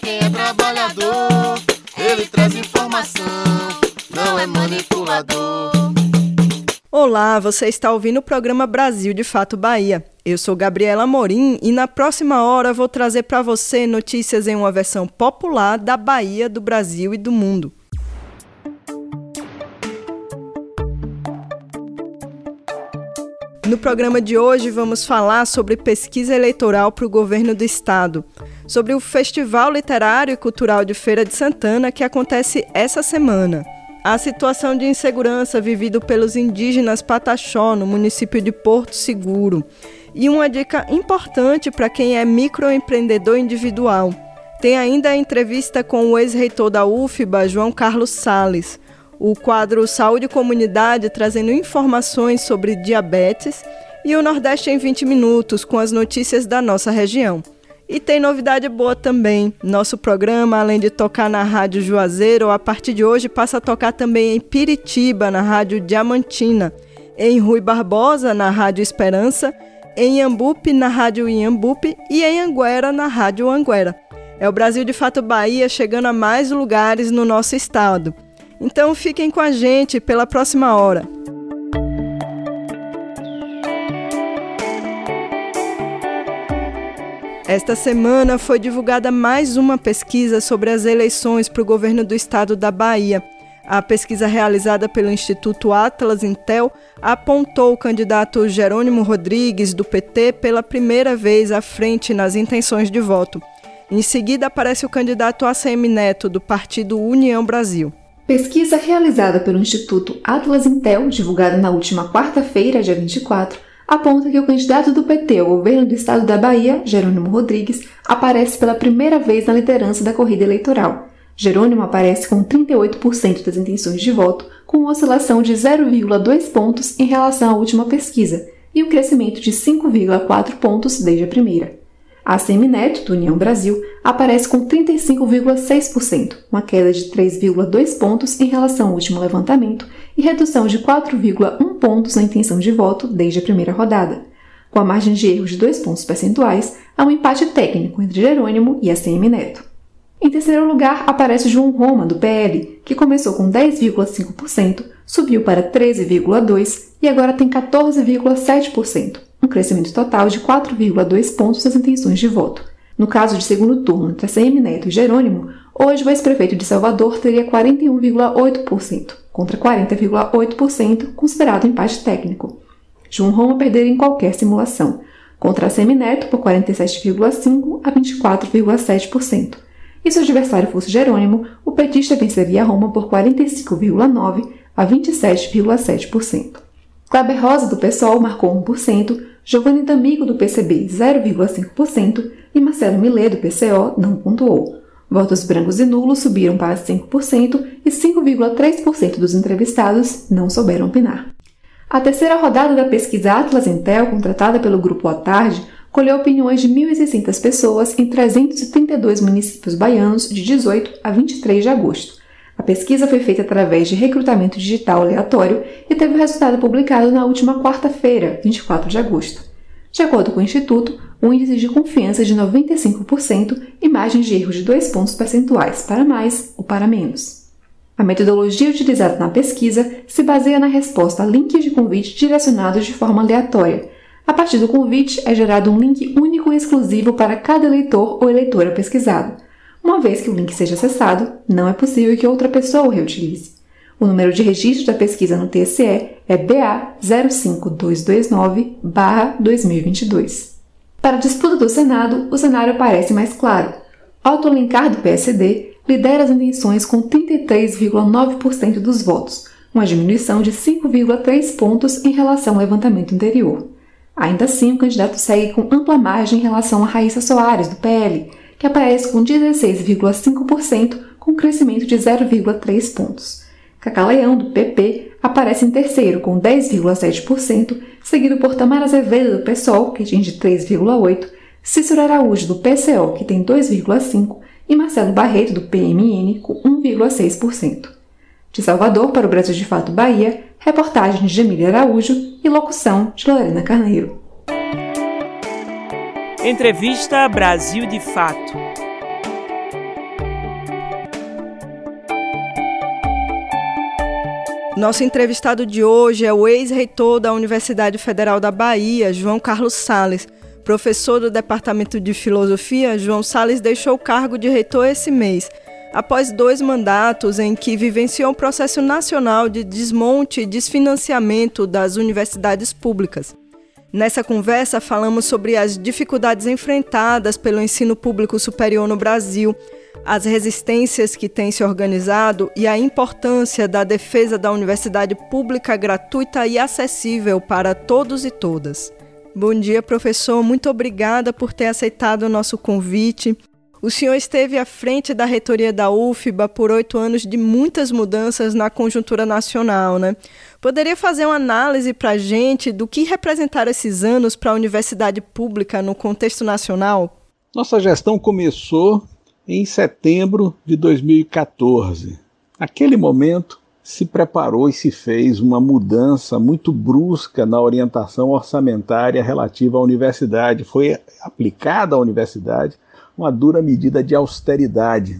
quem é trabalhador, ele traz informação, não é manipulador. Olá, você está ouvindo o programa Brasil de Fato Bahia. Eu sou Gabriela Morim e na próxima hora vou trazer para você notícias em uma versão popular da Bahia, do Brasil e do mundo. No programa de hoje vamos falar sobre pesquisa eleitoral para o governo do estado, sobre o Festival Literário e Cultural de Feira de Santana que acontece essa semana a situação de insegurança vivida pelos indígenas Pataxó, no município de Porto Seguro. E uma dica importante para quem é microempreendedor individual. Tem ainda a entrevista com o ex-reitor da UFBA, João Carlos Sales. O quadro Saúde e Comunidade trazendo informações sobre diabetes e o Nordeste em 20 minutos com as notícias da nossa região. E tem novidade boa também. Nosso programa, além de tocar na Rádio Juazeiro, a partir de hoje passa a tocar também em Piritiba, na Rádio Diamantina, em Rui Barbosa, na Rádio Esperança, em Iambupe, na Rádio Iambupe e em Anguera, na Rádio Anguera. É o Brasil de Fato Bahia chegando a mais lugares no nosso estado. Então fiquem com a gente pela próxima hora. Esta semana foi divulgada mais uma pesquisa sobre as eleições para o governo do estado da Bahia. A pesquisa realizada pelo Instituto Atlas Intel apontou o candidato Jerônimo Rodrigues, do PT, pela primeira vez à frente nas intenções de voto. Em seguida, aparece o candidato ACM Neto, do partido União Brasil. Pesquisa realizada pelo Instituto Atlas Intel, divulgada na última quarta-feira, dia 24, aponta que o candidato do PT ao governo do estado da Bahia, Jerônimo Rodrigues, aparece pela primeira vez na liderança da corrida eleitoral. Jerônimo aparece com 38% das intenções de voto, com oscilação de 0,2 pontos em relação à última pesquisa e um crescimento de 5,4 pontos desde a primeira. A Semineto, do União Brasil, aparece com 35,6%, uma queda de 3,2 pontos em relação ao último levantamento e redução de 4,1 pontos na intenção de voto desde a primeira rodada. Com a margem de erro de 2 pontos percentuais, há um empate técnico entre Jerônimo e a Neto. Em terceiro lugar, aparece João Roma, do PL, que começou com 10,5%, subiu para 13,2% e agora tem 14,7% um crescimento total de 4,2 pontos das intenções de voto. No caso de segundo turno entre ACM Neto e Jerônimo, hoje o ex-prefeito de Salvador teria 41,8%, contra 40,8% considerado empate técnico. João Roma perderia em qualquer simulação, contra ACM Neto por 47,5% a 24,7%. E se o adversário fosse Jerônimo, o petista venceria Roma por 45,9% a 27,7%. Kleber Rosa, do PSOL, marcou 1%, Giovanni D'Amigo, do PCB, 0,5% e Marcelo Millet, do PCO, não pontuou. Votos brancos e nulos subiram para 5% e 5,3% dos entrevistados não souberam opinar. A terceira rodada da pesquisa Atlas Intel, contratada pelo Grupo à Tarde, colheu opiniões de 1.600 pessoas em 332 municípios baianos de 18 a 23 de agosto. A pesquisa foi feita através de recrutamento digital aleatório e teve o resultado publicado na última quarta-feira, 24 de agosto. De acordo com o Instituto, um índice de confiança de 95% e margem de erro de 2 pontos percentuais para mais ou para menos. A metodologia utilizada na pesquisa se baseia na resposta a links de convite direcionados de forma aleatória. A partir do convite é gerado um link único e exclusivo para cada eleitor ou eleitora pesquisado. Uma vez que o link seja acessado, não é possível que outra pessoa o reutilize. O número de registro da pesquisa no TSE é BA 05229-2022. Para a disputa do Senado, o cenário parece mais claro. Otto Alencar, do PSD, lidera as intenções com 33,9% dos votos, uma diminuição de 5,3 pontos em relação ao levantamento anterior. Ainda assim, o candidato segue com ampla margem em relação a Raíssa Soares, do PL, que aparece com 16,5%, com crescimento de 0,3 pontos. Cacaleão, do PP, aparece em terceiro, com 10,7%, seguido por Tamara Azevedo, do PSOL, que atinge 3,8%, Cícero Araújo, do PCO, que tem 2,5%, e Marcelo Barreto, do PMN, com 1,6%. De Salvador para o Brasil de Fato Bahia, reportagem de Jamília Araújo e locução de Lorena Carneiro. Entrevista Brasil de Fato. Nosso entrevistado de hoje é o ex-reitor da Universidade Federal da Bahia, João Carlos Sales. Professor do Departamento de Filosofia, João Sales deixou o cargo de reitor esse mês, após dois mandatos em que vivenciou um processo nacional de desmonte e desfinanciamento das universidades públicas. Nessa conversa, falamos sobre as dificuldades enfrentadas pelo ensino público superior no Brasil, as resistências que têm se organizado e a importância da defesa da universidade pública gratuita e acessível para todos e todas. Bom dia, professor. Muito obrigada por ter aceitado o nosso convite. O senhor esteve à frente da reitoria da UFBA por oito anos de muitas mudanças na conjuntura nacional, né? Poderia fazer uma análise para a gente do que representaram esses anos para a universidade pública no contexto nacional? Nossa gestão começou em setembro de 2014. Naquele momento, se preparou e se fez uma mudança muito brusca na orientação orçamentária relativa à universidade. Foi aplicada à universidade uma dura medida de austeridade.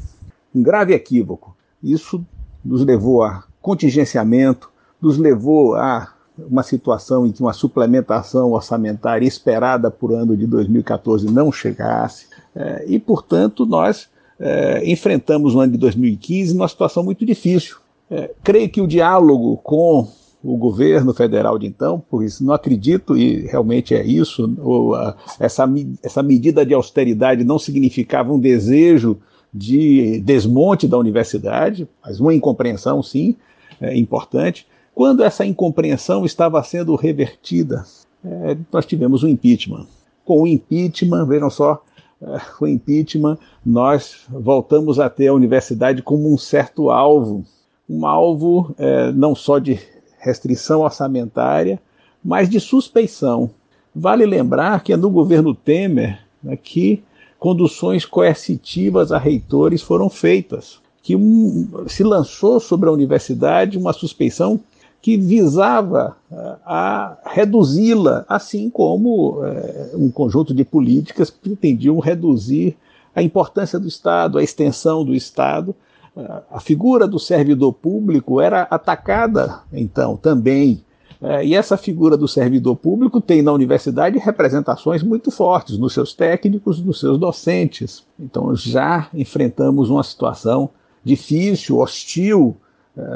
Um grave equívoco. Isso nos levou a contingenciamento, nos levou a uma situação em que uma suplementação orçamentária esperada por ano de 2014 não chegasse, é, e, portanto, nós é, enfrentamos o ano de 2015 numa situação muito difícil. É, creio que o diálogo com o governo federal de então, por isso não acredito, e realmente é isso, ou, essa, essa medida de austeridade não significava um desejo de desmonte da universidade, mas uma incompreensão, sim, é, importante. Quando essa incompreensão estava sendo revertida, é, nós tivemos o impeachment. Com o impeachment, vejam só, é, o impeachment, nós voltamos a ter a universidade como um certo alvo, um alvo é, não só de restrição orçamentária, mas de suspeição. Vale lembrar que é no governo Temer né, que conduções coercitivas a reitores foram feitas, que um, se lançou sobre a universidade uma suspeição que visava uh, a reduzi-la, assim como uh, um conjunto de políticas pretendiam reduzir a importância do Estado, a extensão do Estado a figura do servidor público era atacada, então, também. E essa figura do servidor público tem na universidade representações muito fortes nos seus técnicos, nos seus docentes. Então, já enfrentamos uma situação difícil, hostil,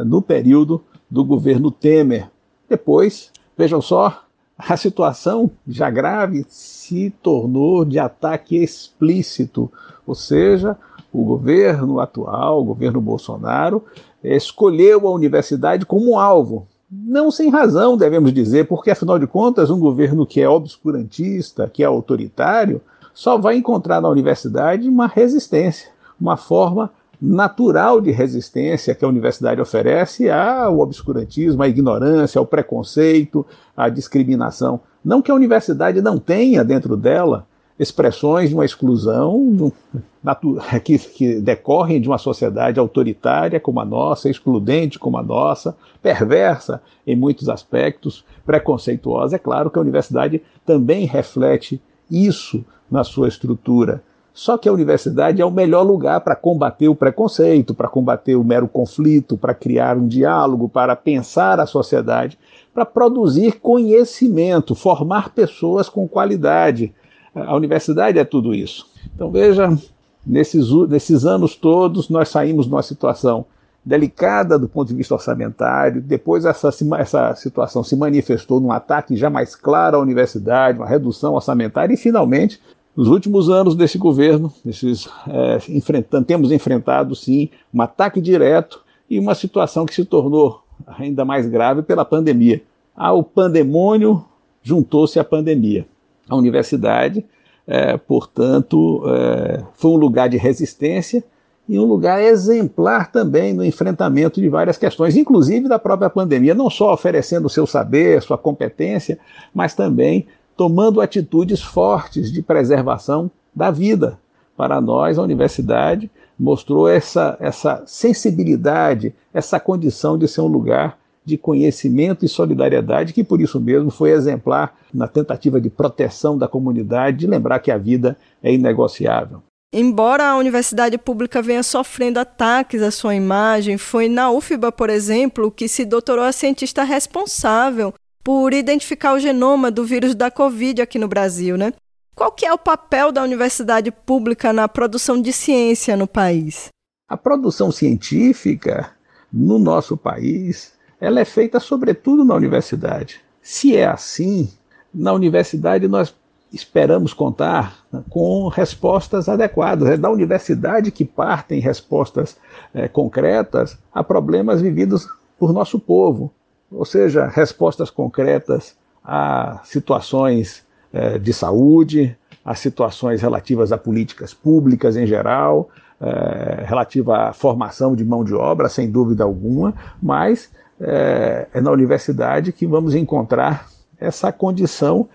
no período do governo Temer. Depois, vejam só, a situação já grave se tornou de ataque explícito, ou seja, o governo atual, o governo Bolsonaro, escolheu a universidade como alvo. Não sem razão, devemos dizer, porque afinal de contas, um governo que é obscurantista, que é autoritário, só vai encontrar na universidade uma resistência, uma forma natural de resistência que a universidade oferece ao obscurantismo, à ignorância, ao preconceito, à discriminação. Não que a universidade não tenha dentro dela expressões de uma exclusão que, que, decorrem de uma sociedade autoritária como a nossa, excludente como a nossa, perversa em muitos aspectos, preconceituosa. É claro que a universidade também reflete isso na sua estrutura. Só que a universidade é o melhor lugar para combater o preconceito, para combater o mero conflito, para criar um diálogo, para pensar a sociedade, para produzir conhecimento, formar pessoas com qualidade a universidade é tudo isso. Então veja, nesses, nesses anos todos nós saímos de uma situação delicada do ponto de vista orçamentário, depois essa, essa situação se manifestou num ataque já mais claro à universidade, uma redução orçamentária e finalmente nos últimos anos desse governo, nesses, é, enfrentando, temos enfrentado sim um ataque direto e uma situação que se tornou ainda mais grave pela pandemia. Ao pandemônio juntou-se a pandemia a universidade é, portanto, é, foi um lugar de resistência e um lugar exemplar também no enfrentamento de várias questões, inclusive da própria pandemia, não só oferecendo seu saber, sua competência, mas também tomando atitudes fortes de preservação da vida. Para nós, a universidade mostrou essa, essa sensibilidade, essa condição de ser um lugar de conhecimento e solidariedade, que por isso mesmo foi exemplar na tentativa de proteção da comunidade, de lembrar que a vida é inegociável. Embora a universidade pública venha sofrendo ataques à sua imagem, foi na UFBA, por exemplo, que se doutorou a cientista responsável por identificar o genoma do vírus da Covid aqui no Brasil, né? Qual que é o papel da universidade pública na produção de ciência no país? A produção científica no nosso país, ela é feita sobretudo na universidade. Se é assim, na universidade nós esperamos contar com respostas adequadas. É da universidade que partem respostas é, concretas a problemas vividos por nosso povo, ou seja, respostas concretas a situações é, de saúde, a situações relativas a políticas públicas em geral, é, relativa à formação de mão de obra, sem dúvida alguma, mas é, é na universidade que vamos encontrar essa condição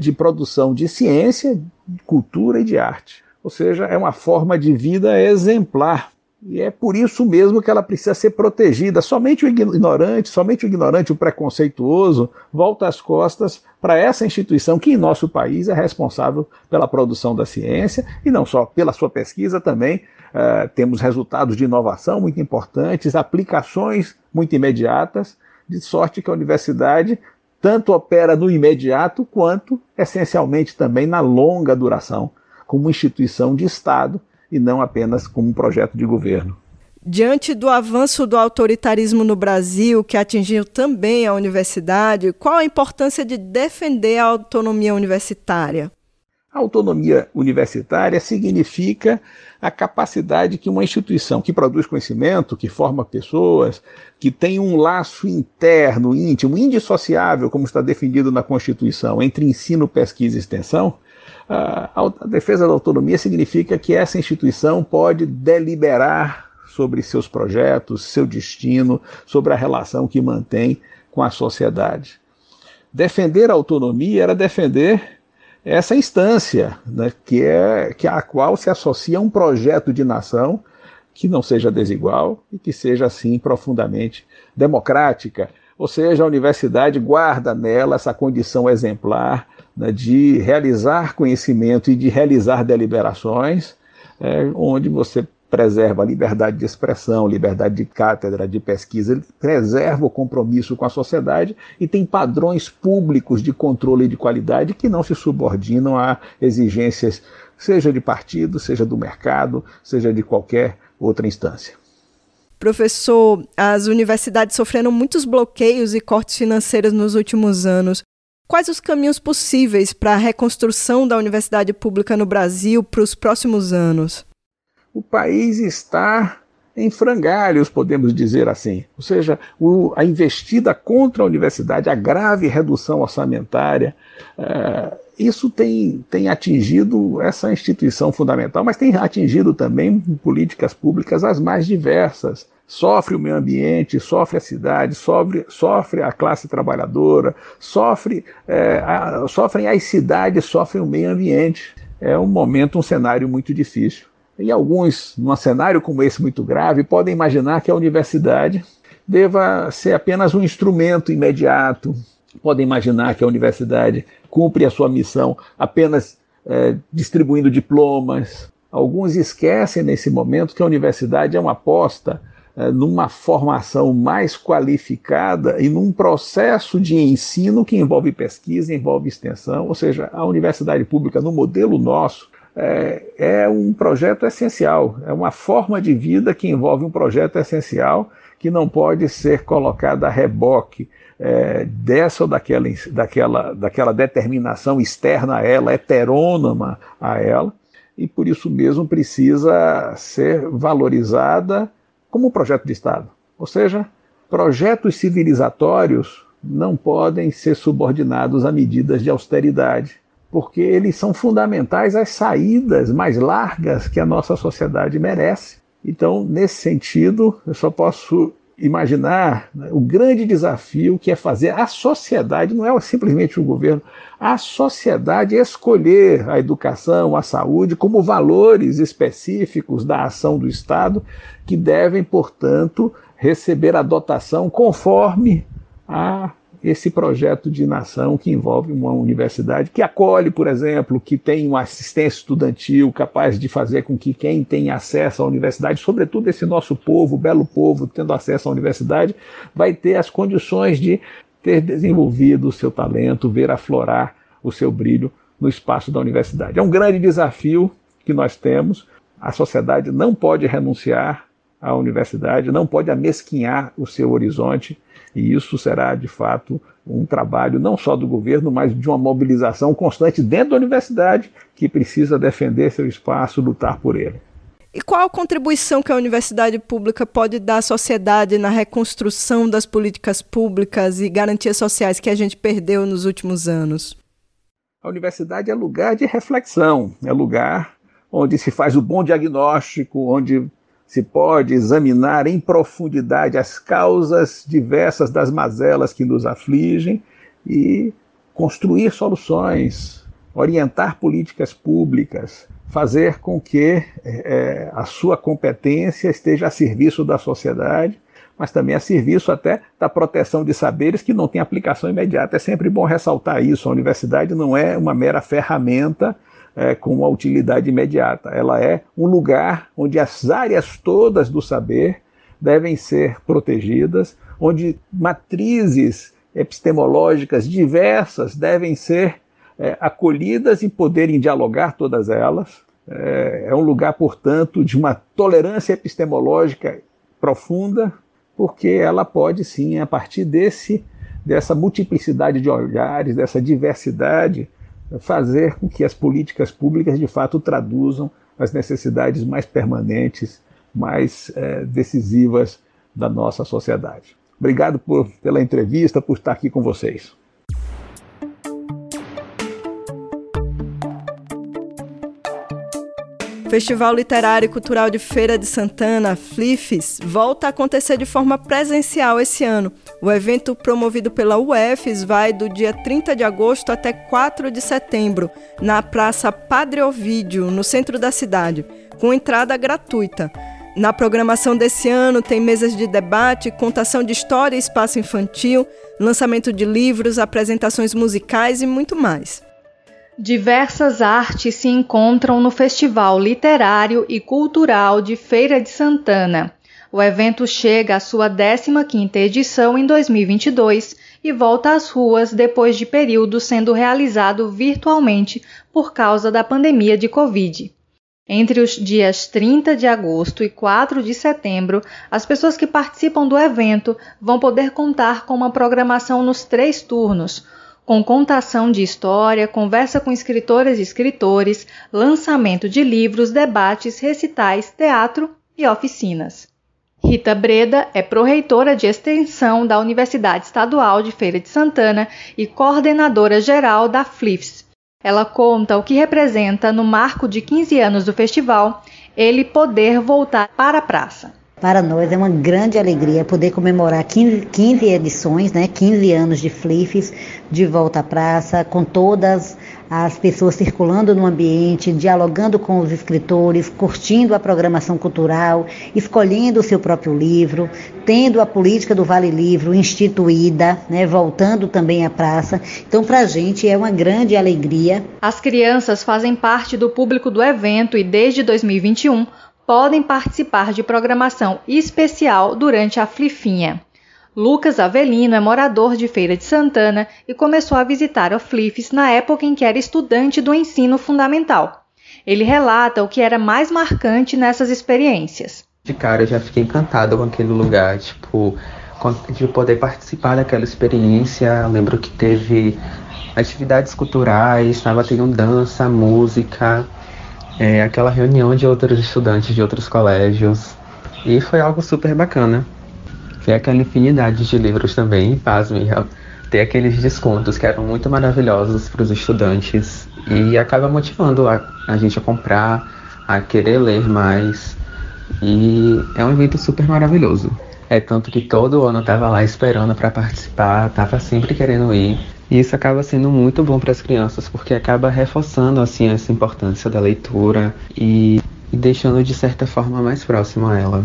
de produção de ciência, cultura e de arte. Ou seja, é uma forma de vida exemplar. E é por isso mesmo que ela precisa ser protegida. Somente o ignorante, somente o ignorante, o preconceituoso, volta as costas para essa instituição que em nosso país é responsável pela produção da ciência e não só pela sua pesquisa, também uh, temos resultados de inovação muito importantes, aplicações muito imediatas, de sorte que a universidade tanto opera no imediato quanto, essencialmente, também na longa duração, como instituição de Estado e não apenas como um projeto de governo. Diante do avanço do autoritarismo no Brasil, que atingiu também a universidade, qual a importância de defender a autonomia universitária? A autonomia universitária significa a capacidade que uma instituição que produz conhecimento, que forma pessoas, que tem um laço interno, íntimo, indissociável, como está definido na Constituição, entre ensino, pesquisa e extensão, a, a defesa da autonomia significa que essa instituição pode deliberar sobre seus projetos, seu destino, sobre a relação que mantém com a sociedade. Defender a autonomia era defender essa instância, né, que é que a qual se associa um projeto de nação que não seja desigual e que seja assim profundamente democrática. Ou seja, a universidade guarda nela essa condição exemplar né, de realizar conhecimento e de realizar deliberações, é, onde você preserva a liberdade de expressão, liberdade de cátedra, de pesquisa, ele preserva o compromisso com a sociedade e tem padrões públicos de controle e de qualidade que não se subordinam a exigências, seja de partido, seja do mercado, seja de qualquer outra instância. Professor, as universidades sofreram muitos bloqueios e cortes financeiros nos últimos anos. Quais os caminhos possíveis para a reconstrução da universidade pública no Brasil para os próximos anos? o país está em frangalhos, podemos dizer assim. Ou seja, o, a investida contra a universidade, a grave redução orçamentária, é, isso tem, tem atingido essa instituição fundamental, mas tem atingido também políticas públicas as mais diversas. Sofre o meio ambiente, sofre a cidade, sofre, sofre a classe trabalhadora, sofre, é, a, sofrem as cidades, sofrem o meio ambiente. É um momento, um cenário muito difícil. E alguns, num cenário como esse muito grave, podem imaginar que a universidade deva ser apenas um instrumento imediato. Podem imaginar que a universidade cumpre a sua missão apenas é, distribuindo diplomas. Alguns esquecem nesse momento que a universidade é uma aposta numa formação mais qualificada e num processo de ensino que envolve pesquisa, envolve extensão, ou seja, a universidade pública, no modelo nosso, é, é um projeto essencial, é uma forma de vida que envolve um projeto essencial que não pode ser colocada a reboque é, dessa ou daquela, daquela, daquela determinação externa a ela, heterônoma a ela, e por isso mesmo precisa ser valorizada como um projeto de Estado. Ou seja, projetos civilizatórios não podem ser subordinados a medidas de austeridade porque eles são fundamentais às saídas mais largas que a nossa sociedade merece. Então, nesse sentido, eu só posso imaginar né, o grande desafio que é fazer a sociedade, não é simplesmente o governo, a sociedade escolher a educação, a saúde como valores específicos da ação do Estado, que devem, portanto, receber a dotação conforme a esse projeto de nação que envolve uma universidade que acolhe, por exemplo, que tem uma assistência estudantil capaz de fazer com que quem tem acesso à universidade, sobretudo esse nosso povo, belo povo, tendo acesso à universidade, vai ter as condições de ter desenvolvido o seu talento, ver aflorar o seu brilho no espaço da universidade. É um grande desafio que nós temos. A sociedade não pode renunciar à universidade, não pode amesquinhar o seu horizonte e isso será, de fato, um trabalho não só do governo, mas de uma mobilização constante dentro da universidade, que precisa defender seu espaço, lutar por ele. E qual a contribuição que a universidade pública pode dar à sociedade na reconstrução das políticas públicas e garantias sociais que a gente perdeu nos últimos anos? A universidade é lugar de reflexão, é lugar onde se faz o bom diagnóstico, onde se pode examinar em profundidade as causas diversas das mazelas que nos afligem e construir soluções, orientar políticas públicas, fazer com que é, a sua competência esteja a serviço da sociedade, mas também a serviço até da proteção de saberes que não tem aplicação imediata. É sempre bom ressaltar isso. A universidade não é uma mera ferramenta é, com uma utilidade imediata. Ela é um lugar onde as áreas todas do saber devem ser protegidas, onde matrizes epistemológicas diversas devem ser é, acolhidas e poderem dialogar todas elas. É, é um lugar, portanto, de uma tolerância epistemológica profunda, porque ela pode sim, a partir desse, dessa multiplicidade de olhares, dessa diversidade, fazer com que as políticas públicas de fato traduzam as necessidades mais permanentes, mais é, decisivas da nossa sociedade. Obrigado por, pela entrevista, por estar aqui com vocês. Festival Literário e Cultural de Feira de Santana, FLIFES, volta a acontecer de forma presencial esse ano. O evento promovido pela UFES vai do dia 30 de agosto até 4 de setembro, na Praça Padre Ovídio, no centro da cidade, com entrada gratuita. Na programação desse ano tem mesas de debate, contação de história e espaço infantil, lançamento de livros, apresentações musicais e muito mais. Diversas artes se encontram no Festival Literário e Cultural de Feira de Santana. O evento chega à sua 15ª edição em 2022 e volta às ruas depois de período sendo realizado virtualmente por causa da pandemia de Covid. Entre os dias 30 de agosto e 4 de setembro, as pessoas que participam do evento vão poder contar com uma programação nos três turnos, com contação de história, conversa com escritoras e escritores, lançamento de livros, debates, recitais, teatro e oficinas. Rita Breda é proreitora de extensão da Universidade Estadual de Feira de Santana e coordenadora geral da FLIFS. Ela conta o que representa, no marco de 15 anos do festival, ele poder voltar para a praça. Para nós é uma grande alegria poder comemorar 15, 15 edições, né, 15 anos de Flifes de volta à praça, com todas as pessoas circulando no ambiente, dialogando com os escritores, curtindo a programação cultural, escolhendo o seu próprio livro, tendo a política do Vale Livro instituída, né, voltando também à praça. Então, para a gente é uma grande alegria. As crianças fazem parte do público do evento e desde 2021 podem participar de programação especial durante a Flifinha. Lucas Avelino é morador de Feira de Santana e começou a visitar o Flifes na época em que era estudante do ensino fundamental. Ele relata o que era mais marcante nessas experiências. De cara, eu já fiquei encantado com aquele lugar, tipo, de poder participar daquela experiência. Eu lembro que teve atividades culturais, estava tendo dança, música, é, aquela reunião de outros estudantes de outros colégios. E foi algo super bacana. Foi aquela infinidade de livros também, pasme. ter aqueles descontos que eram muito maravilhosos para os estudantes e acaba motivando a, a gente a comprar, a querer ler mais. E é um evento super maravilhoso. É tanto que todo ano eu tava lá esperando para participar, tava sempre querendo ir. E isso acaba sendo muito bom para as crianças, porque acaba reforçando assim essa importância da leitura e, deixando de certa forma mais próximo a ela.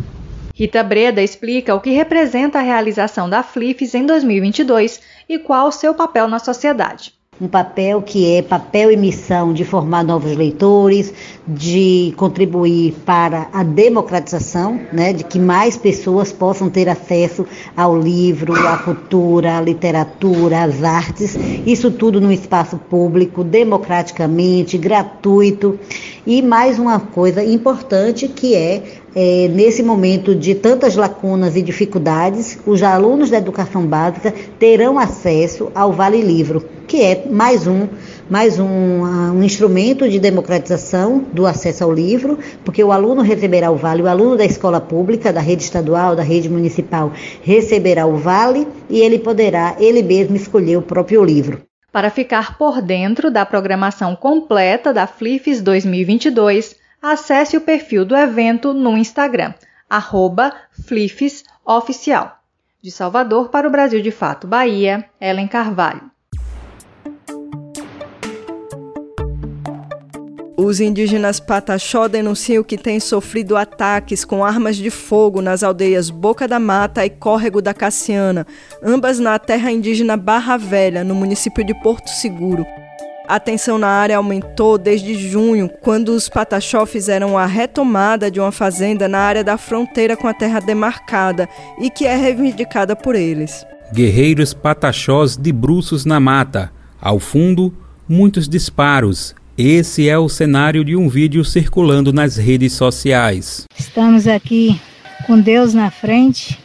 Rita Breda explica o que representa a realização da FLIFES em 2022 e qual o seu papel na sociedade um papel que é papel e missão de formar novos leitores, de contribuir para a democratização, né, de que mais pessoas possam ter acesso ao livro, à cultura, à literatura, às artes, isso tudo no espaço público, democraticamente, gratuito. E mais uma coisa importante que é, é, nesse momento de tantas lacunas e dificuldades, os alunos da educação básica terão acesso ao Vale Livro, que é mais um, mais um, uh, um instrumento de democratização do acesso ao livro, porque o aluno receberá o Vale, o aluno da escola pública, da rede estadual, da rede municipal, receberá o Vale e ele poderá ele mesmo escolher o próprio livro. Para ficar por dentro da programação completa da FLIFES 2022, acesse o perfil do evento no Instagram, arroba FlifesOficial. De Salvador para o Brasil de Fato Bahia, Ellen Carvalho. Os indígenas Pataxó denunciam que têm sofrido ataques com armas de fogo nas aldeias Boca da Mata e Córrego da Cassiana, ambas na terra indígena Barra Velha, no município de Porto Seguro. A tensão na área aumentou desde junho, quando os Pataxó fizeram a retomada de uma fazenda na área da fronteira com a terra demarcada e que é reivindicada por eles. Guerreiros Pataxós de bruços na mata. Ao fundo, muitos disparos, esse é o cenário de um vídeo circulando nas redes sociais. Estamos aqui com Deus na frente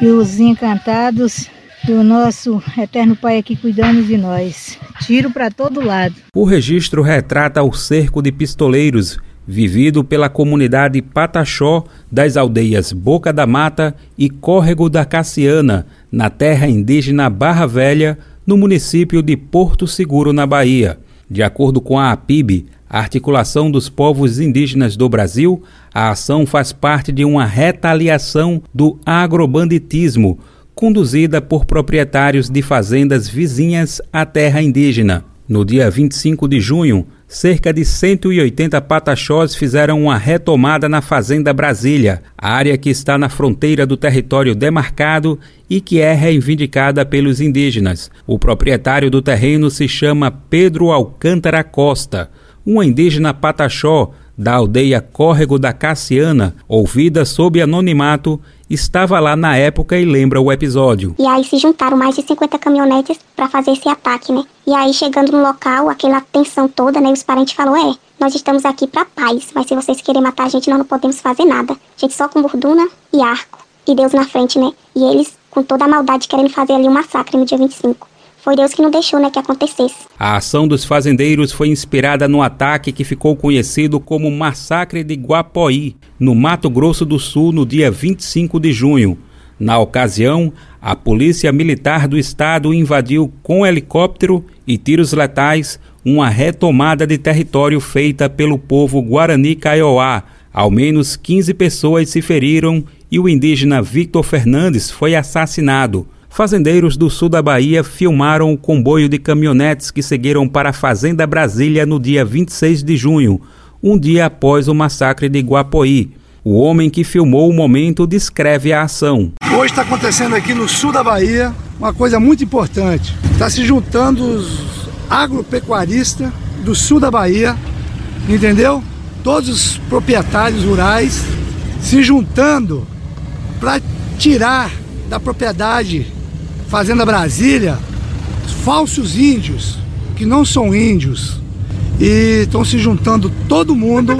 e os encantados do nosso eterno Pai aqui cuidando de nós. Tiro para todo lado. O registro retrata o cerco de pistoleiros vivido pela comunidade Pataxó das aldeias Boca da Mata e Córrego da Cassiana, na terra indígena Barra Velha, no município de Porto Seguro, na Bahia. De acordo com a APIB, a Articulação dos Povos Indígenas do Brasil, a ação faz parte de uma retaliação do agrobanditismo, conduzida por proprietários de fazendas vizinhas à terra indígena. No dia 25 de junho, cerca de 180 pataxós fizeram uma retomada na Fazenda Brasília, área que está na fronteira do território demarcado e que é reivindicada pelos indígenas. O proprietário do terreno se chama Pedro Alcântara Costa, um indígena pataxó da aldeia Córrego da Cassiana, ouvida sob anonimato, estava lá na época e lembra o episódio. E aí se juntaram mais de 50 caminhonetes para fazer esse ataque, né? E aí chegando no local, aquela tensão toda, né? Os parentes falaram: "É, nós estamos aqui para paz, mas se vocês querem matar a gente, nós não podemos fazer nada. A gente só com borduna e arco e Deus na frente, né? E eles com toda a maldade querendo fazer ali um massacre no dia 25. Foi Deus que não deixou, né, que acontecesse. A ação dos fazendeiros foi inspirada no ataque que ficou conhecido como Massacre de Guapoí, no Mato Grosso do Sul, no dia 25 de junho. Na ocasião, a Polícia Militar do Estado invadiu com helicóptero e tiros letais uma retomada de território feita pelo povo Guarani Kaiowá. Ao menos 15 pessoas se feriram e o indígena Victor Fernandes foi assassinado. Fazendeiros do sul da Bahia filmaram o comboio de caminhonetes que seguiram para a Fazenda Brasília no dia 26 de junho, um dia após o massacre de Guapoí. O homem que filmou o momento descreve a ação. Hoje está acontecendo aqui no sul da Bahia uma coisa muito importante. Está se juntando os agropecuaristas do sul da Bahia, entendeu? Todos os proprietários rurais se juntando para tirar da propriedade Fazenda Brasília falsos índios, que não são índios, e estão se juntando todo mundo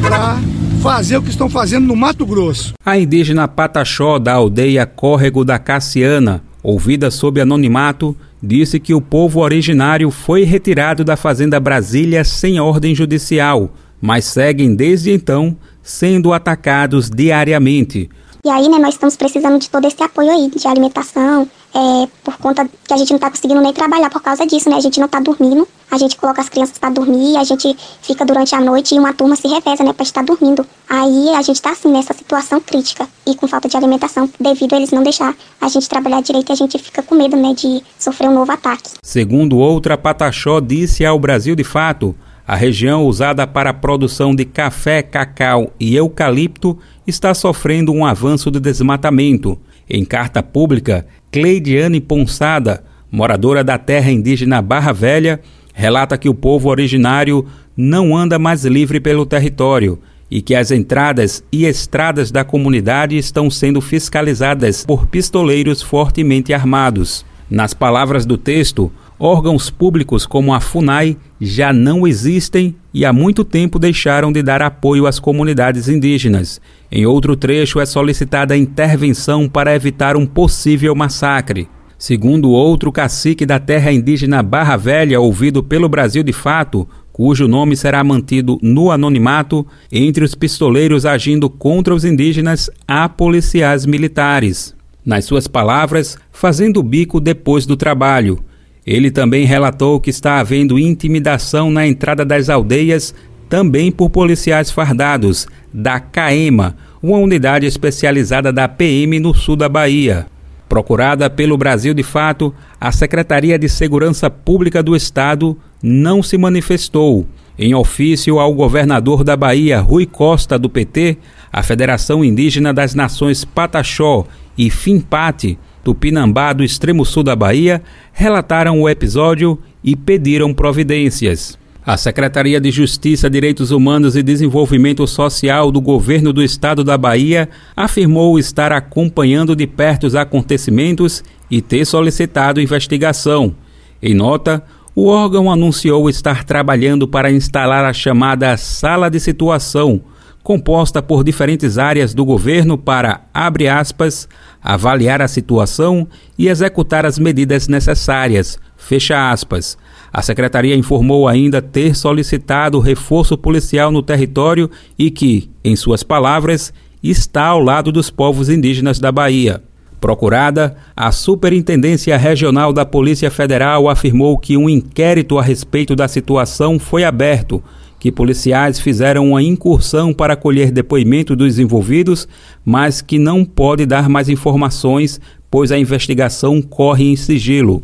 para fazer o que estão fazendo no Mato Grosso. A indígena Pataxó da aldeia Córrego da Cassiana, ouvida sob anonimato, disse que o povo originário foi retirado da Fazenda Brasília sem ordem judicial, mas seguem desde então sendo atacados diariamente. E aí, né, nós estamos precisando de todo esse apoio aí, de alimentação, é, por conta que a gente não tá conseguindo nem trabalhar por causa disso, né? A gente não tá dormindo, a gente coloca as crianças para dormir, a gente fica durante a noite e uma turma se reveza, né, para estar dormindo. Aí a gente tá assim nessa situação crítica e com falta de alimentação, devido a eles não deixar a gente trabalhar direito e a gente fica com medo, né, de sofrer um novo ataque. Segundo outra Pataxó disse ao Brasil de Fato, a região usada para a produção de café, cacau e eucalipto está sofrendo um avanço de desmatamento. Em carta pública, Cleidiane Ponsada, moradora da terra indígena Barra Velha, relata que o povo originário não anda mais livre pelo território e que as entradas e estradas da comunidade estão sendo fiscalizadas por pistoleiros fortemente armados. Nas palavras do texto, órgãos públicos como a FUNAI já não existem e há muito tempo deixaram de dar apoio às comunidades indígenas. Em outro trecho, é solicitada intervenção para evitar um possível massacre. Segundo outro cacique da terra indígena Barra Velha, ouvido pelo Brasil de Fato, cujo nome será mantido no anonimato, entre os pistoleiros agindo contra os indígenas há policiais militares. Nas suas palavras, fazendo bico depois do trabalho. Ele também relatou que está havendo intimidação na entrada das aldeias, também por policiais fardados, da CAEMA, uma unidade especializada da PM no sul da Bahia. Procurada pelo Brasil de Fato, a Secretaria de Segurança Pública do Estado não se manifestou. Em ofício ao governador da Bahia, Rui Costa, do PT, a Federação Indígena das Nações Pataxó e Finpate Tupinambá, do extremo sul da Bahia, relataram o episódio e pediram providências. A Secretaria de Justiça, Direitos Humanos e Desenvolvimento Social do Governo do Estado da Bahia afirmou estar acompanhando de perto os acontecimentos e ter solicitado investigação. Em nota, o órgão anunciou estar trabalhando para instalar a chamada Sala de Situação, composta por diferentes áreas do governo para, abre aspas, avaliar a situação e executar as medidas necessárias, fecha aspas. A secretaria informou ainda ter solicitado reforço policial no território e que, em suas palavras, está ao lado dos povos indígenas da Bahia. Procurada, a Superintendência Regional da Polícia Federal afirmou que um inquérito a respeito da situação foi aberto que policiais fizeram uma incursão para colher depoimento dos envolvidos, mas que não pode dar mais informações, pois a investigação corre em sigilo.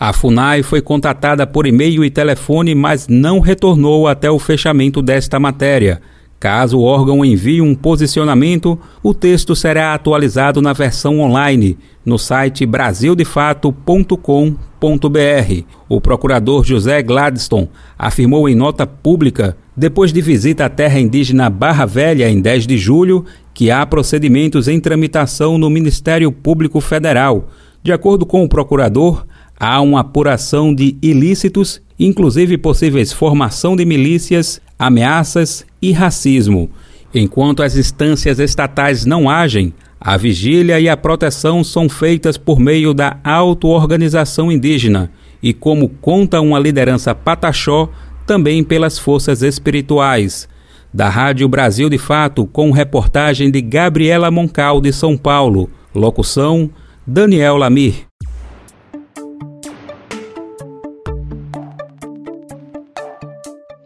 A FUNAI foi contatada por e-mail e telefone, mas não retornou até o fechamento desta matéria. Caso o órgão envie um posicionamento, o texto será atualizado na versão online no site brasildefato.com.br. O procurador José Gladstone afirmou em nota pública, depois de visita à terra indígena Barra Velha em 10 de julho, que há procedimentos em tramitação no Ministério Público Federal. De acordo com o procurador, há uma apuração de ilícitos, inclusive possíveis formação de milícias, ameaças e racismo. Enquanto as instâncias estatais não agem, a vigília e a proteção são feitas por meio da auto-organização indígena e, como conta uma liderança pataxó, também pelas forças espirituais. Da Rádio Brasil de Fato, com reportagem de Gabriela Moncal, de São Paulo. Locução: Daniel Lamir.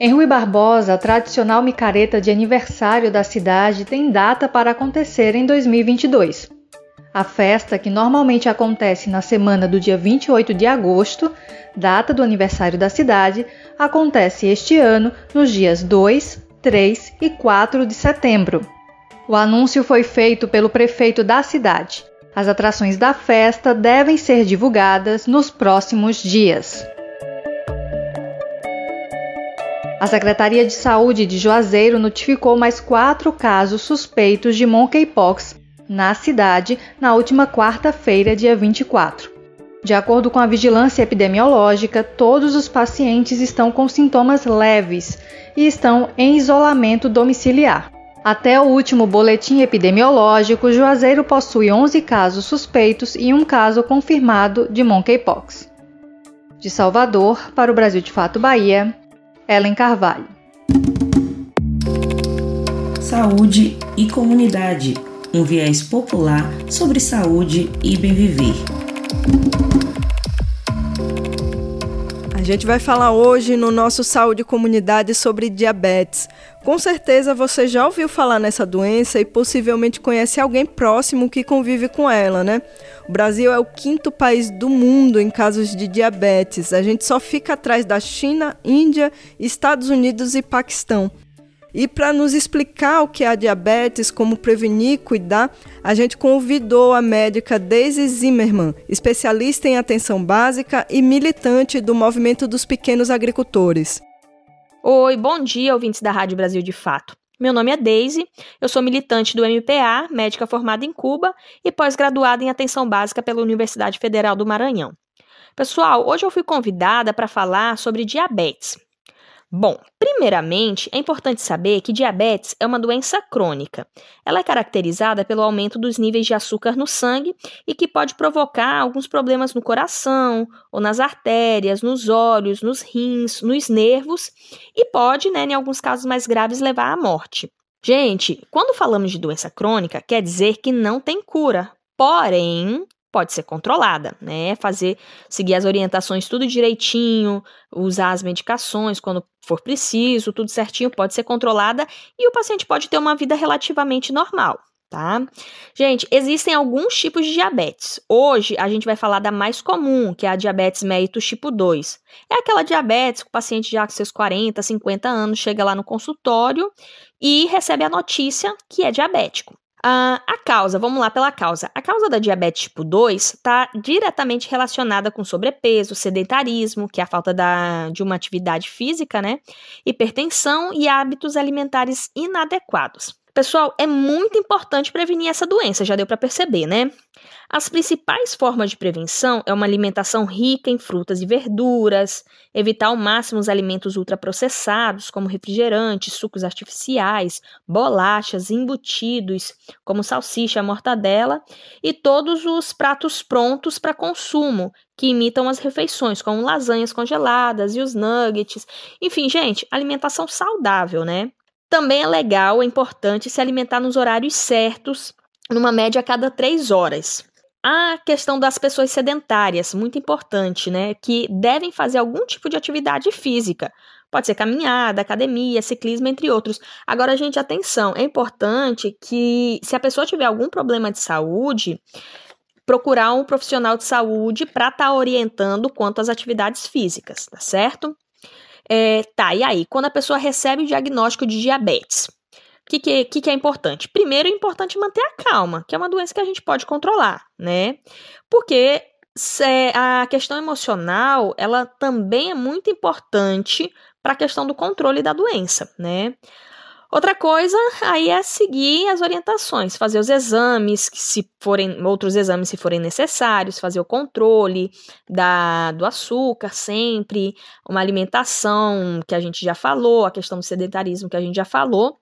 Em Rui Barbosa, a tradicional micareta de aniversário da cidade tem data para acontecer em 2022. A festa, que normalmente acontece na semana do dia 28 de agosto, data do aniversário da cidade, acontece este ano nos dias 2, 3 e 4 de setembro. O anúncio foi feito pelo prefeito da cidade. As atrações da festa devem ser divulgadas nos próximos dias. A Secretaria de Saúde de Juazeiro notificou mais quatro casos suspeitos de monkeypox na cidade na última quarta-feira, dia 24. De acordo com a vigilância epidemiológica, todos os pacientes estão com sintomas leves e estão em isolamento domiciliar. Até o último boletim epidemiológico, Juazeiro possui 11 casos suspeitos e um caso confirmado de monkeypox. De Salvador, para o Brasil de Fato Bahia, Ellen Carvalho. Saúde e comunidade um viés popular sobre saúde e bem viver. Gente vai falar hoje no nosso Saúde Comunidade sobre diabetes. Com certeza você já ouviu falar nessa doença e possivelmente conhece alguém próximo que convive com ela, né? O Brasil é o quinto país do mundo em casos de diabetes. A gente só fica atrás da China, Índia, Estados Unidos e Paquistão. E para nos explicar o que é a diabetes, como prevenir e cuidar, a gente convidou a médica Daisy Zimmermann, especialista em atenção básica e militante do Movimento dos Pequenos Agricultores. Oi, bom dia, ouvintes da Rádio Brasil de Fato. Meu nome é Daisy, eu sou militante do MPA, médica formada em Cuba e pós-graduada em atenção básica pela Universidade Federal do Maranhão. Pessoal, hoje eu fui convidada para falar sobre diabetes. Bom, primeiramente, é importante saber que diabetes é uma doença crônica. Ela é caracterizada pelo aumento dos níveis de açúcar no sangue e que pode provocar alguns problemas no coração, ou nas artérias, nos olhos, nos rins, nos nervos e pode, né, em alguns casos mais graves, levar à morte. Gente, quando falamos de doença crônica, quer dizer que não tem cura. Porém, pode ser controlada, né? Fazer, seguir as orientações tudo direitinho, usar as medicações quando for preciso, tudo certinho, pode ser controlada e o paciente pode ter uma vida relativamente normal. Tá? Gente, existem alguns tipos de diabetes. Hoje a gente vai falar da mais comum, que é a diabetes mellitus tipo 2. É aquela diabetes que o paciente já com seus 40, 50 anos chega lá no consultório e recebe a notícia que é diabético. Uh, a causa, vamos lá pela causa. A causa da diabetes tipo 2 está diretamente relacionada com sobrepeso, sedentarismo, que é a falta da, de uma atividade física, né? Hipertensão e hábitos alimentares inadequados. Pessoal, é muito importante prevenir essa doença, já deu para perceber, né? As principais formas de prevenção é uma alimentação rica em frutas e verduras, evitar ao máximo os alimentos ultraprocessados, como refrigerantes, sucos artificiais, bolachas, embutidos, como salsicha, mortadela, e todos os pratos prontos para consumo, que imitam as refeições, como lasanhas congeladas e os nuggets. Enfim, gente, alimentação saudável, né? Também é legal, é importante se alimentar nos horários certos, numa média a cada três horas. A questão das pessoas sedentárias, muito importante, né? Que devem fazer algum tipo de atividade física. Pode ser caminhada, academia, ciclismo, entre outros. Agora, gente, atenção, é importante que se a pessoa tiver algum problema de saúde, procurar um profissional de saúde para estar tá orientando quanto às atividades físicas, tá certo? É, tá, e aí? Quando a pessoa recebe o diagnóstico de diabetes, o que, que, que, que é importante? Primeiro, é importante manter a calma, que é uma doença que a gente pode controlar, né? Porque a questão emocional, ela também é muito importante para a questão do controle da doença, né? Outra coisa aí é seguir as orientações, fazer os exames, se forem outros exames se forem necessários, fazer o controle da, do açúcar sempre, uma alimentação que a gente já falou, a questão do sedentarismo que a gente já falou,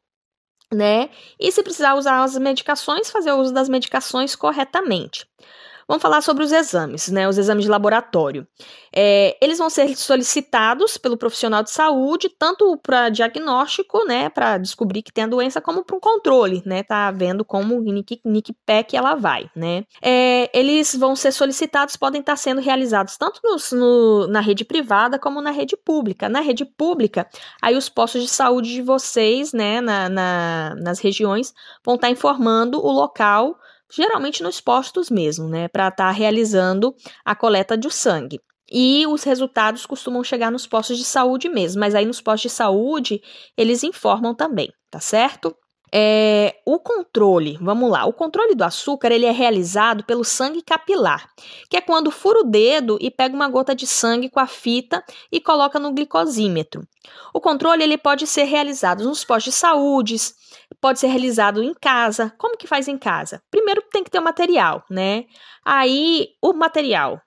né? E se precisar usar as medicações, fazer o uso das medicações corretamente. Vamos falar sobre os exames, né? Os exames de laboratório. É, eles vão ser solicitados pelo profissional de saúde, tanto para diagnóstico, né, para descobrir que tem a doença, como para um controle, né, tá vendo como nick, nick pack ela vai, né. É, eles vão ser solicitados, podem estar sendo realizados tanto no, no, na rede privada como na rede pública. Na rede pública, aí os postos de saúde de vocês, né, na, na nas regiões, vão estar informando o local geralmente nos postos mesmo, né, para estar tá realizando a coleta de sangue. E os resultados costumam chegar nos postos de saúde mesmo, mas aí nos postos de saúde eles informam também, tá certo? É, o controle, vamos lá, o controle do açúcar ele é realizado pelo sangue capilar, que é quando fura o dedo e pega uma gota de sangue com a fita e coloca no glicosímetro. O controle ele pode ser realizado nos postos de saúde, pode ser realizado em casa. Como que faz em casa? Primeiro tem que ter o material, né? Aí o material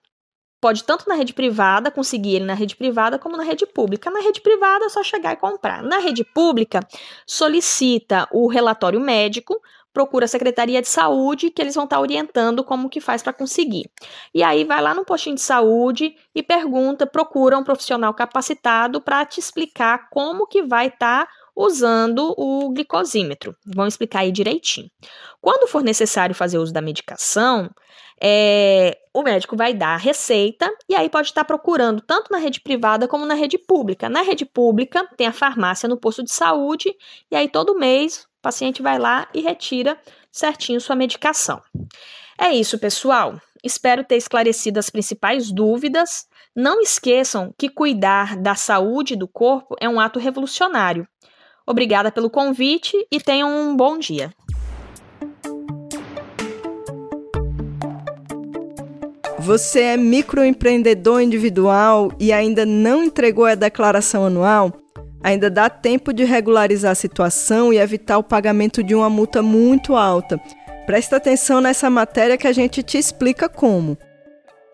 pode tanto na rede privada, conseguir ele na rede privada, como na rede pública. Na rede privada é só chegar e comprar. Na rede pública, solicita o relatório médico, procura a Secretaria de Saúde, que eles vão estar orientando como que faz para conseguir. E aí vai lá no postinho de saúde e pergunta, procura um profissional capacitado para te explicar como que vai estar tá usando o glicosímetro. Vamos explicar aí direitinho. Quando for necessário fazer uso da medicação, é, o médico vai dar a receita e aí pode estar procurando tanto na rede privada como na rede pública. Na rede pública tem a farmácia no posto de saúde e aí todo mês o paciente vai lá e retira certinho sua medicação. É isso, pessoal. Espero ter esclarecido as principais dúvidas. Não esqueçam que cuidar da saúde do corpo é um ato revolucionário. Obrigada pelo convite e tenham um bom dia. Você é microempreendedor individual e ainda não entregou a declaração anual? Ainda dá tempo de regularizar a situação e evitar o pagamento de uma multa muito alta. Presta atenção nessa matéria que a gente te explica como.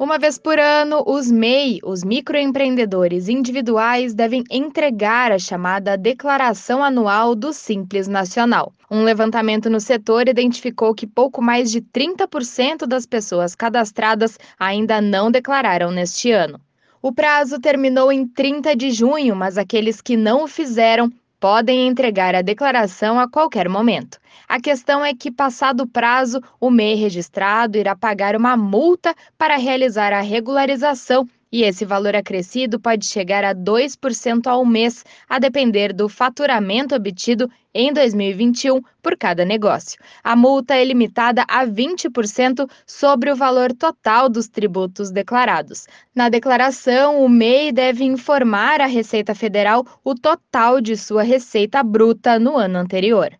Uma vez por ano, os MEI, os microempreendedores individuais, devem entregar a chamada Declaração Anual do Simples Nacional. Um levantamento no setor identificou que pouco mais de 30% das pessoas cadastradas ainda não declararam neste ano. O prazo terminou em 30 de junho, mas aqueles que não o fizeram podem entregar a declaração a qualquer momento. A questão é que, passado o prazo, o MEI registrado irá pagar uma multa para realizar a regularização e esse valor acrescido pode chegar a 2% ao mês, a depender do faturamento obtido em 2021 por cada negócio. A multa é limitada a 20% sobre o valor total dos tributos declarados. Na declaração, o MEI deve informar à Receita Federal o total de sua receita bruta no ano anterior.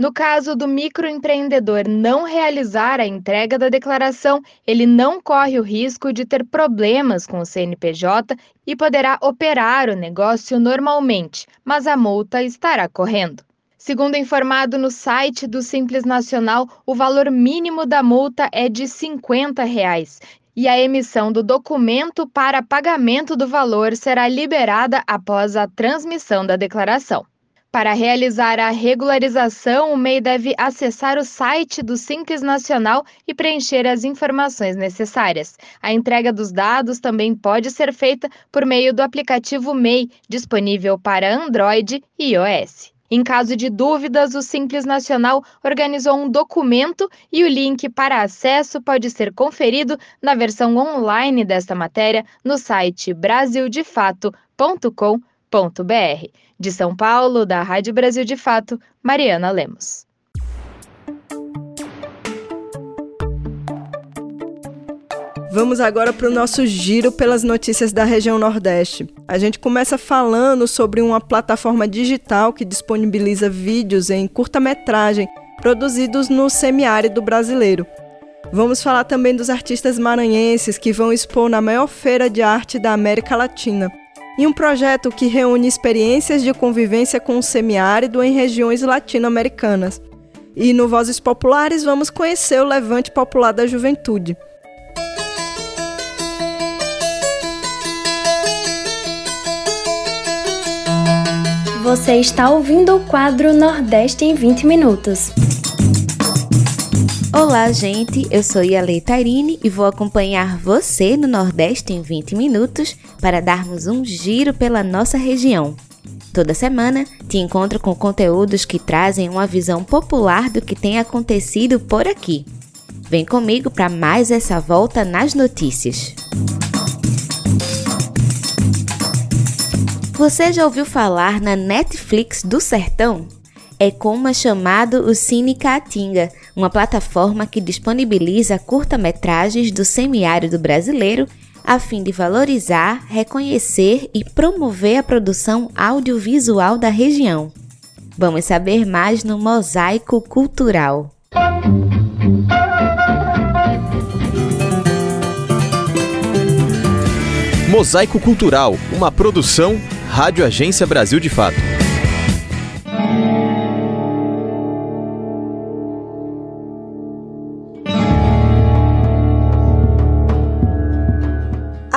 No caso do microempreendedor não realizar a entrega da declaração, ele não corre o risco de ter problemas com o CNPJ e poderá operar o negócio normalmente, mas a multa estará correndo. Segundo informado no site do Simples Nacional, o valor mínimo da multa é de 50 reais, e a emissão do documento para pagamento do valor será liberada após a transmissão da declaração. Para realizar a regularização, o MEI deve acessar o site do Simples Nacional e preencher as informações necessárias. A entrega dos dados também pode ser feita por meio do aplicativo MEI, disponível para Android e iOS. Em caso de dúvidas, o Simples Nacional organizou um documento e o link para acesso pode ser conferido na versão online desta matéria no site brasildefato.com.br de São Paulo, da Rádio Brasil de Fato, Mariana Lemos. Vamos agora para o nosso giro pelas notícias da região Nordeste. A gente começa falando sobre uma plataforma digital que disponibiliza vídeos em curta-metragem produzidos no semiárido brasileiro. Vamos falar também dos artistas maranhenses que vão expor na maior feira de arte da América Latina e um projeto que reúne experiências de convivência com o semiárido em regiões latino-americanas. E no Vozes Populares vamos conhecer o Levante Popular da Juventude. Você está ouvindo o quadro Nordeste em 20 Minutos. Olá, gente. Eu sou Yale Tairine e vou acompanhar você no Nordeste em 20 minutos para darmos um giro pela nossa região. Toda semana te encontro com conteúdos que trazem uma visão popular do que tem acontecido por aqui. Vem comigo para mais essa volta nas notícias. Você já ouviu falar na Netflix do Sertão? É como é chamado o Cine Caatinga, uma plataforma que disponibiliza curta-metragens do semiárido brasileiro a fim de valorizar, reconhecer e promover a produção audiovisual da região. Vamos saber mais no Mosaico Cultural. Mosaico Cultural, uma produção Rádio Agência Brasil de Fato.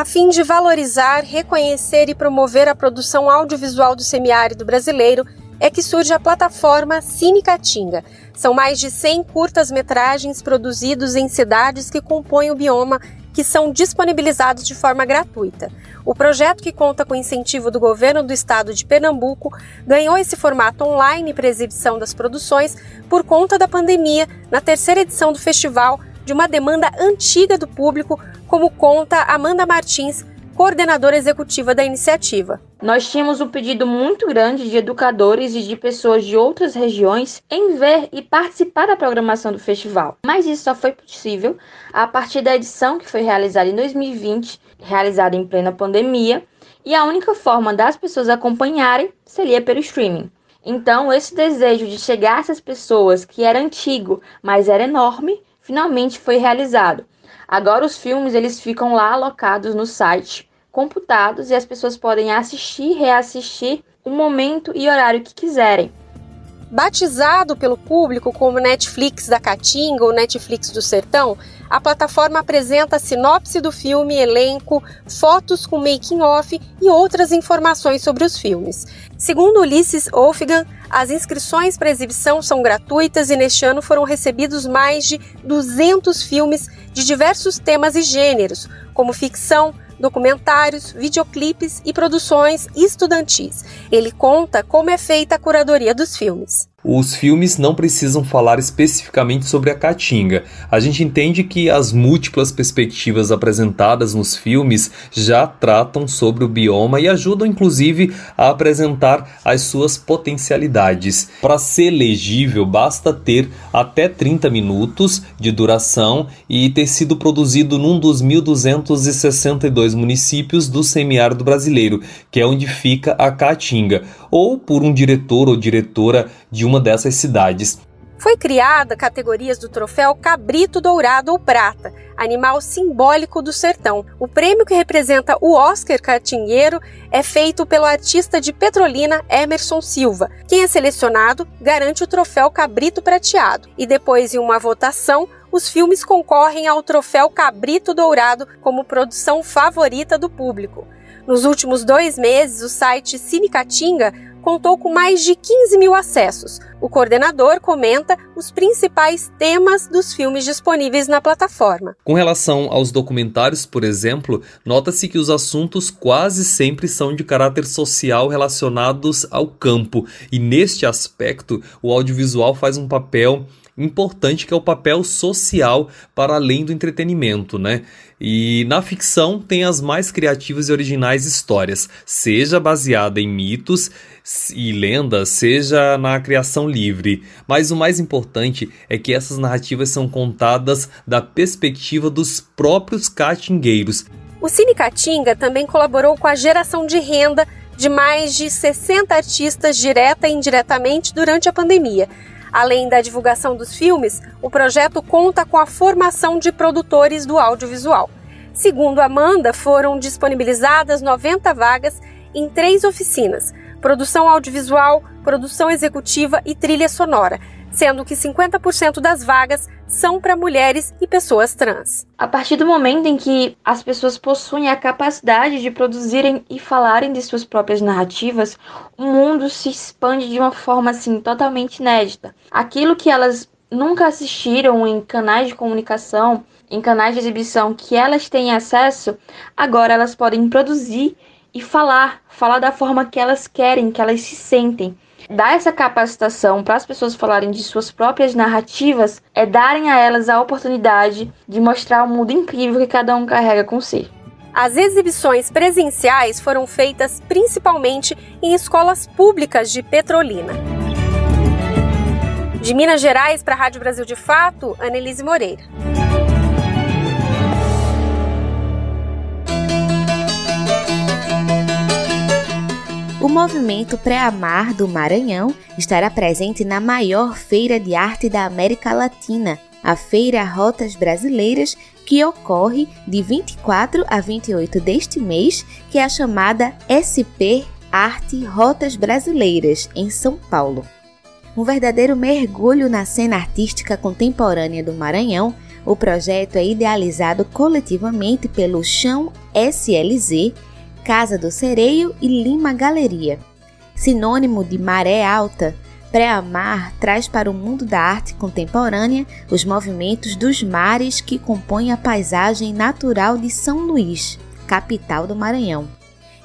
A fim de valorizar, reconhecer e promover a produção audiovisual do semiárido brasileiro, é que surge a plataforma Cine Caatinga. São mais de 100 curtas-metragens produzidos em cidades que compõem o bioma que são disponibilizados de forma gratuita. O projeto, que conta com incentivo do governo do estado de Pernambuco, ganhou esse formato online para exibição das produções por conta da pandemia, na terceira edição do festival, de uma demanda antiga do público, como conta Amanda Martins, coordenadora executiva da iniciativa. Nós tínhamos um pedido muito grande de educadores e de pessoas de outras regiões em ver e participar da programação do festival, mas isso só foi possível a partir da edição que foi realizada em 2020, realizada em plena pandemia, e a única forma das pessoas acompanharem seria pelo streaming. Então, esse desejo de chegar a essas pessoas, que era antigo, mas era enorme, finalmente foi realizado. Agora os filmes eles ficam lá alocados no site, computados e as pessoas podem assistir, reassistir o momento e horário que quiserem. Batizado pelo público como Netflix da Caatinga ou Netflix do Sertão, a plataforma apresenta a sinopse do filme, elenco, fotos com making-off e outras informações sobre os filmes. Segundo Ulisses Wolfgang, as inscrições para exibição são gratuitas e neste ano foram recebidos mais de 200 filmes de diversos temas e gêneros, como ficção, documentários, videoclipes e produções estudantis. Ele conta como é feita a curadoria dos filmes os filmes não precisam falar especificamente sobre a Caatinga. A gente entende que as múltiplas perspectivas apresentadas nos filmes já tratam sobre o bioma e ajudam inclusive a apresentar as suas potencialidades. Para ser legível, basta ter até 30 minutos de duração e ter sido produzido num dos 1262 municípios do semiárido brasileiro, que é onde fica a Caatinga, ou por um diretor ou diretora de uma dessas cidades. Foi criada categorias do troféu Cabrito Dourado ou Prata, animal simbólico do sertão. O prêmio que representa o Oscar Catingueiro é feito pelo artista de Petrolina Emerson Silva. Quem é selecionado garante o troféu Cabrito Prateado. E depois de uma votação, os filmes concorrem ao troféu Cabrito Dourado como produção favorita do público. Nos últimos dois meses, o site Cine Catinga contou com mais de 15 mil acessos. O coordenador comenta os principais temas dos filmes disponíveis na plataforma. Com relação aos documentários, por exemplo, nota-se que os assuntos quase sempre são de caráter social relacionados ao campo, e neste aspecto, o audiovisual faz um papel importante que é o papel social para além do entretenimento, né? E na ficção tem as mais criativas e originais histórias, seja baseada em mitos e lendas, seja na criação livre. Mas o mais importante é que essas narrativas são contadas da perspectiva dos próprios catingueiros. O Cine Catinga também colaborou com a geração de renda de mais de 60 artistas direta e indiretamente durante a pandemia. Além da divulgação dos filmes, o projeto conta com a formação de produtores do audiovisual. Segundo Amanda, foram disponibilizadas 90 vagas em três oficinas: produção audiovisual, produção executiva e trilha sonora, sendo que 50% das vagas são para mulheres e pessoas trans. A partir do momento em que as pessoas possuem a capacidade de produzirem e falarem de suas próprias narrativas, o mundo se expande de uma forma assim totalmente inédita. Aquilo que elas nunca assistiram em canais de comunicação, em canais de exibição que elas têm acesso, agora elas podem produzir e falar, falar da forma que elas querem, que elas se sentem. Dar essa capacitação para as pessoas falarem de suas próprias narrativas é darem a elas a oportunidade de mostrar o mundo incrível que cada um carrega com si. As exibições presenciais foram feitas principalmente em escolas públicas de Petrolina. De Minas Gerais para a Rádio Brasil de Fato, Annelise Moreira. O movimento Pré-Amar do Maranhão estará presente na maior feira de arte da América Latina, a Feira Rotas Brasileiras, que ocorre de 24 a 28 deste mês, que é a chamada SP Arte Rotas Brasileiras, em São Paulo. Um verdadeiro mergulho na cena artística contemporânea do Maranhão, o projeto é idealizado coletivamente pelo Chão SLZ Casa do Sereio e Lima Galeria. Sinônimo de maré alta, Pré-Amar traz para o mundo da arte contemporânea os movimentos dos mares que compõem a paisagem natural de São Luís, capital do Maranhão.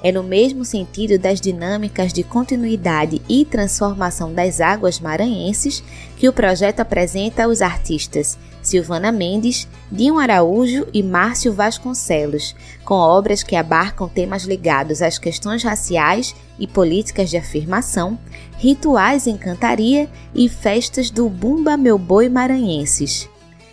É no mesmo sentido das dinâmicas de continuidade e transformação das águas maranhenses que o projeto apresenta os artistas Silvana Mendes, Dinho Araújo e Márcio Vasconcelos, com obras que abarcam temas ligados às questões raciais e políticas de afirmação, rituais em cantaria e festas do Bumba Meu Boi maranhenses.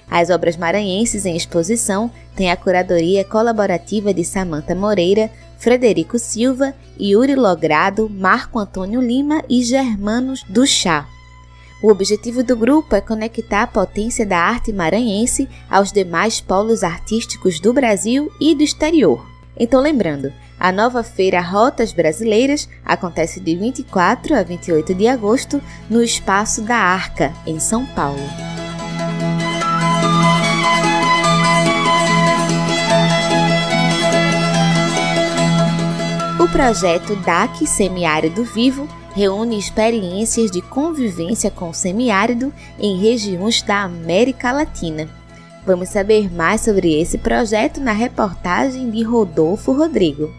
As obras maranhenses em exposição têm a curadoria colaborativa de Samanta Moreira, Frederico Silva, Yuri Logrado, Marco Antônio Lima e Germanos do Chá. O objetivo do grupo é conectar a potência da arte maranhense aos demais polos artísticos do Brasil e do exterior. Então, lembrando, a nova feira Rotas Brasileiras acontece de 24 a 28 de agosto no Espaço da Arca, em São Paulo. O projeto DAC Semiárido Vivo reúne experiências de convivência com o semiárido em regiões da América Latina. Vamos saber mais sobre esse projeto na reportagem de Rodolfo Rodrigo.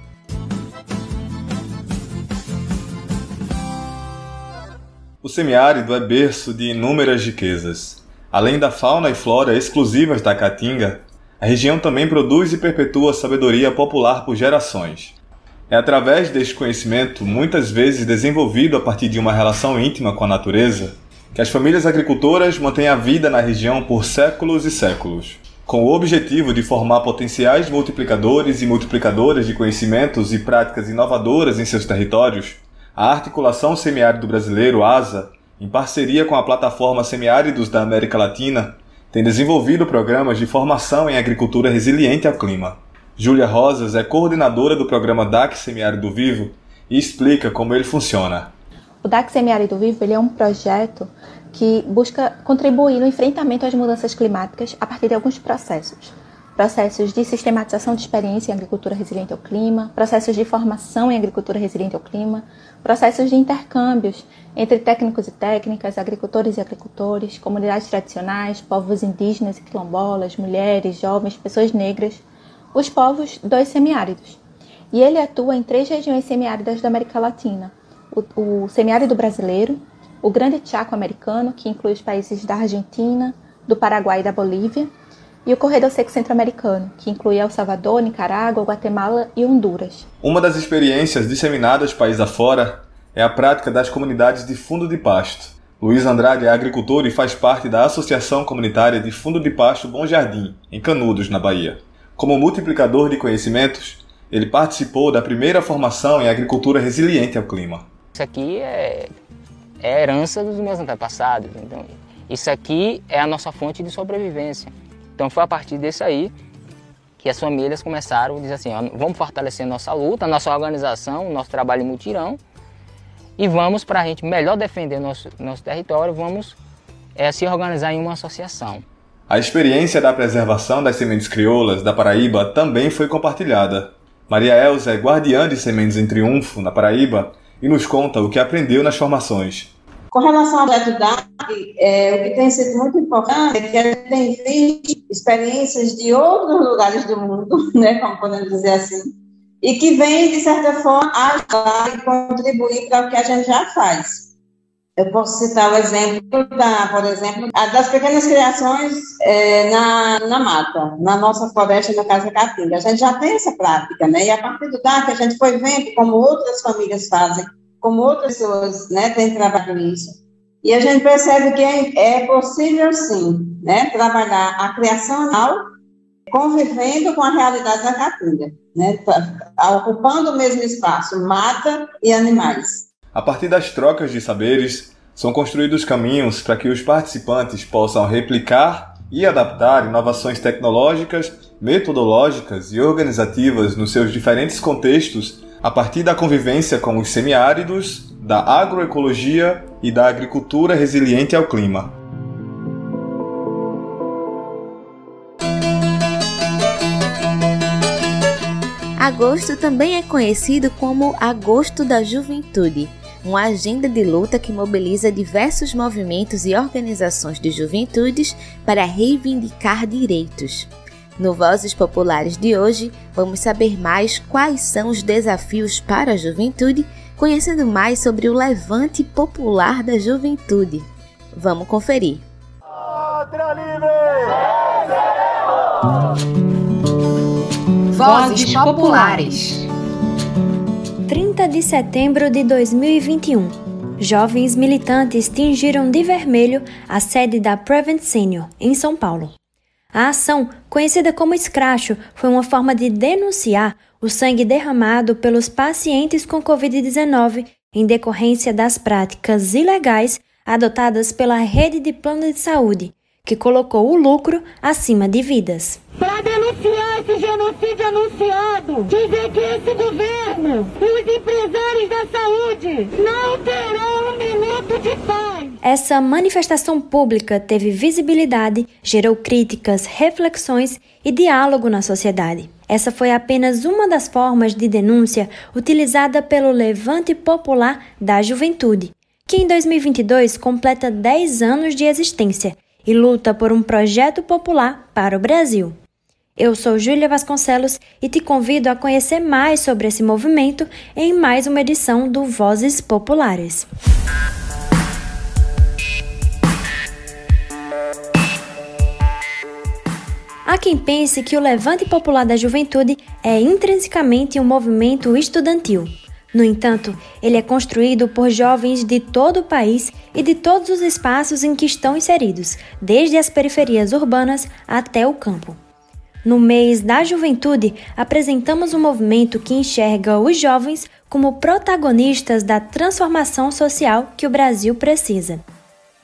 O semiárido é berço de inúmeras riquezas. Além da fauna e flora exclusivas da Caatinga, a região também produz e perpetua sabedoria popular por gerações. É através deste conhecimento, muitas vezes desenvolvido a partir de uma relação íntima com a natureza, que as famílias agricultoras mantêm a vida na região por séculos e séculos. Com o objetivo de formar potenciais multiplicadores e multiplicadoras de conhecimentos e práticas inovadoras em seus territórios, a Articulação Semiárido Brasileiro, ASA, em parceria com a Plataforma Semiáridos da América Latina, tem desenvolvido programas de formação em agricultura resiliente ao clima. Júlia Rosas é coordenadora do programa DAC Semiárido Vivo e explica como ele funciona. O DAC Semiárido Vivo ele é um projeto que busca contribuir no enfrentamento às mudanças climáticas a partir de alguns processos. Processos de sistematização de experiência em agricultura resiliente ao clima, processos de formação em agricultura resiliente ao clima, processos de intercâmbios entre técnicos e técnicas, agricultores e agricultores, comunidades tradicionais, povos indígenas e quilombolas, mulheres, jovens, pessoas negras, os povos dos semiáridos. E ele atua em três regiões semiáridas da América Latina: o, o semiárido brasileiro, o Grande Chaco americano, que inclui os países da Argentina, do Paraguai e da Bolívia, e o Corredor Seco Centro-Americano, que inclui El Salvador, Nicarágua, Guatemala e Honduras. Uma das experiências disseminadas país afora é a prática das comunidades de fundo de pasto. Luiz Andrade é agricultor e faz parte da Associação Comunitária de Fundo de Pasto Bom Jardim, em Canudos, na Bahia. Como multiplicador de conhecimentos, ele participou da primeira formação em agricultura resiliente ao clima. Isso aqui é, é herança dos meus antepassados. Então, isso aqui é a nossa fonte de sobrevivência. Então, foi a partir disso aí que as famílias começaram a dizer assim: ó, vamos fortalecer nossa luta, nossa organização, nosso trabalho em mutirão e vamos, para a gente melhor defender nosso, nosso território, vamos é, se organizar em uma associação. A experiência da preservação das sementes crioulas da Paraíba também foi compartilhada. Maria Elza é guardiã de sementes em triunfo na Paraíba e nos conta o que aprendeu nas formações. Com relação projeto DAC, é, o que tem sido muito importante é que a gente tem visto experiências de outros lugares do mundo, né, como podemos dizer assim, e que vem, de certa forma, ajudar e contribuir para o que a gente já faz. Eu posso citar o exemplo da, por exemplo, das pequenas criações é, na, na mata, na nossa floresta, na Casa Caatinga. A gente já tem essa prática, né? E a partir do DAC, a gente foi vendo como outras famílias fazem, como outras pessoas né, têm trabalhado nisso. E a gente percebe que é, possível, sim, né, trabalhar a criação animal convivendo com a realidade da Caatinga, né, ocupando o mesmo espaço, mata e animais. A partir das trocas de saberes, são construídos caminhos para que os participantes possam replicar e adaptar inovações tecnológicas, metodológicas e organizativas nos seus diferentes contextos a partir da convivência com os semiáridos, da agroecologia e da agricultura resiliente ao clima. Agosto também é conhecido como Agosto da Juventude uma agenda de luta que mobiliza diversos movimentos e organizações de juventudes para reivindicar direitos. No Vozes Populares de hoje, vamos saber mais quais são os desafios para a juventude, conhecendo mais sobre o levante popular da juventude. Vamos conferir. Vozes Populares 30 de setembro de 2021. Jovens militantes tingiram de vermelho a sede da Prevent Senior, em São Paulo. A ação, conhecida como escracho, foi uma forma de denunciar o sangue derramado pelos pacientes com Covid-19 em decorrência das práticas ilegais adotadas pela rede de plano de saúde, que colocou o lucro acima de vidas. Para denunciar esse genocídio anunciado, dizer que esse governo e os empresários da saúde não terão um minuto de paz. Essa manifestação pública teve visibilidade, gerou críticas, reflexões e diálogo na sociedade. Essa foi apenas uma das formas de denúncia utilizada pelo Levante Popular da Juventude, que em 2022 completa 10 anos de existência e luta por um projeto popular para o Brasil. Eu sou Júlia Vasconcelos e te convido a conhecer mais sobre esse movimento em mais uma edição do Vozes Populares. Há quem pense que o Levante Popular da Juventude é intrinsecamente um movimento estudantil. No entanto, ele é construído por jovens de todo o país e de todos os espaços em que estão inseridos, desde as periferias urbanas até o campo. No mês da juventude, apresentamos um movimento que enxerga os jovens como protagonistas da transformação social que o Brasil precisa.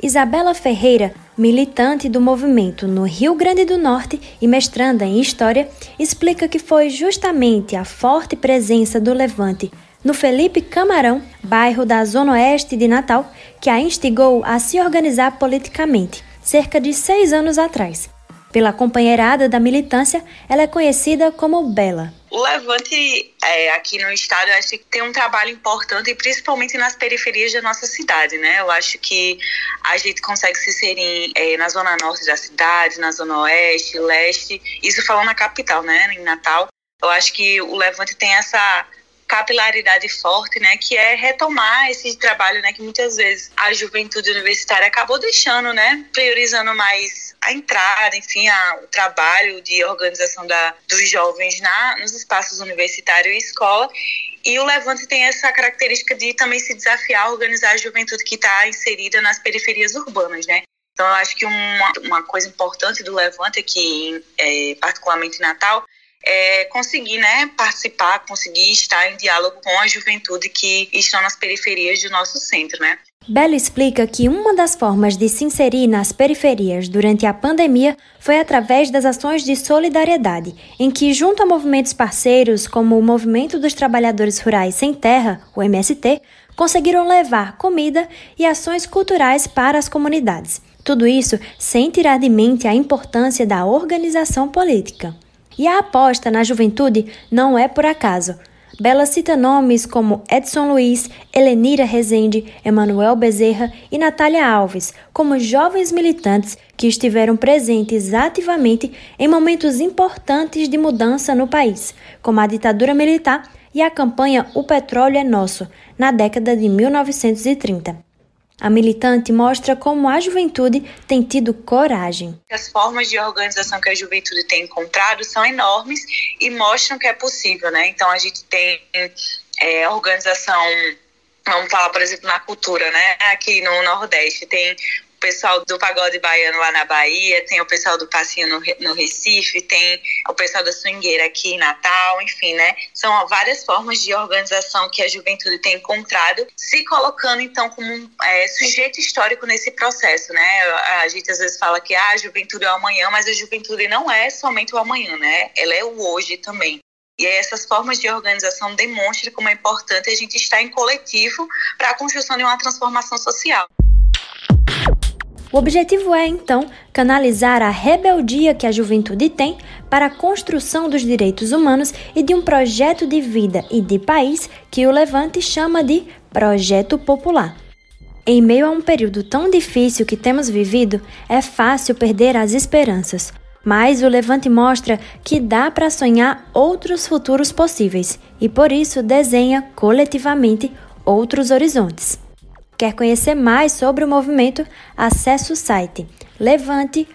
Isabela Ferreira, militante do movimento no Rio Grande do Norte e mestranda em História, explica que foi justamente a forte presença do Levante no Felipe Camarão, bairro da Zona Oeste de Natal, que a instigou a se organizar politicamente, cerca de seis anos atrás. Pela companheirada da militância, ela é conhecida como Bela. O Levante é, aqui no estado, eu acho que tem um trabalho importante, principalmente nas periferias da nossa cidade, né? Eu acho que a gente consegue se inserir é, na zona norte da cidade, na zona oeste, leste, isso falando na capital, né? Em Natal. Eu acho que o Levante tem essa capilaridade forte, né, que é retomar esse trabalho, né, que muitas vezes a juventude universitária acabou deixando, né, priorizando mais a entrada, enfim, a, o trabalho de organização da, dos jovens na, nos espaços universitários e escola. E o Levante tem essa característica de também se desafiar a organizar a juventude que está inserida nas periferias urbanas, né? Então, eu acho que uma, uma coisa importante do Levante aqui, é, particularmente em Natal, é, conseguir né, participar, conseguir estar em diálogo com a juventude que estão nas periferias do nosso centro, né? Bela explica que uma das formas de se inserir nas periferias durante a pandemia foi através das ações de solidariedade, em que, junto a movimentos parceiros como o Movimento dos Trabalhadores Rurais Sem Terra, o MST, conseguiram levar comida e ações culturais para as comunidades. Tudo isso sem tirar de mente a importância da organização política. E a aposta na juventude não é por acaso. Bela cita nomes como Edson Luiz, Helenira Rezende, Emanuel Bezerra e Natália Alves como jovens militantes que estiveram presentes ativamente em momentos importantes de mudança no país, como a ditadura militar e a campanha O Petróleo é Nosso, na década de 1930. A militante mostra como a juventude tem tido coragem. As formas de organização que a juventude tem encontrado são enormes e mostram que é possível, né? Então a gente tem é, organização vamos falar, por exemplo, na cultura, né? Aqui no Nordeste tem pessoal do pagode baiano lá na Bahia, tem o pessoal do passinho no, no Recife, tem o pessoal da swingueira aqui em Natal, enfim, né? São várias formas de organização que a juventude tem encontrado, se colocando então como é, sujeito histórico nesse processo, né? A gente às vezes fala que ah, a juventude é o amanhã, mas a juventude não é somente o amanhã, né? Ela é o hoje também. E essas formas de organização demonstram como é importante a gente estar em coletivo para a construção de uma transformação social. O objetivo é, então, canalizar a rebeldia que a juventude tem para a construção dos direitos humanos e de um projeto de vida e de país que o Levante chama de Projeto Popular. Em meio a um período tão difícil que temos vivido, é fácil perder as esperanças. Mas o Levante mostra que dá para sonhar outros futuros possíveis e por isso desenha coletivamente outros horizontes. Quer conhecer mais sobre o movimento? Acesse o site levante.org.br.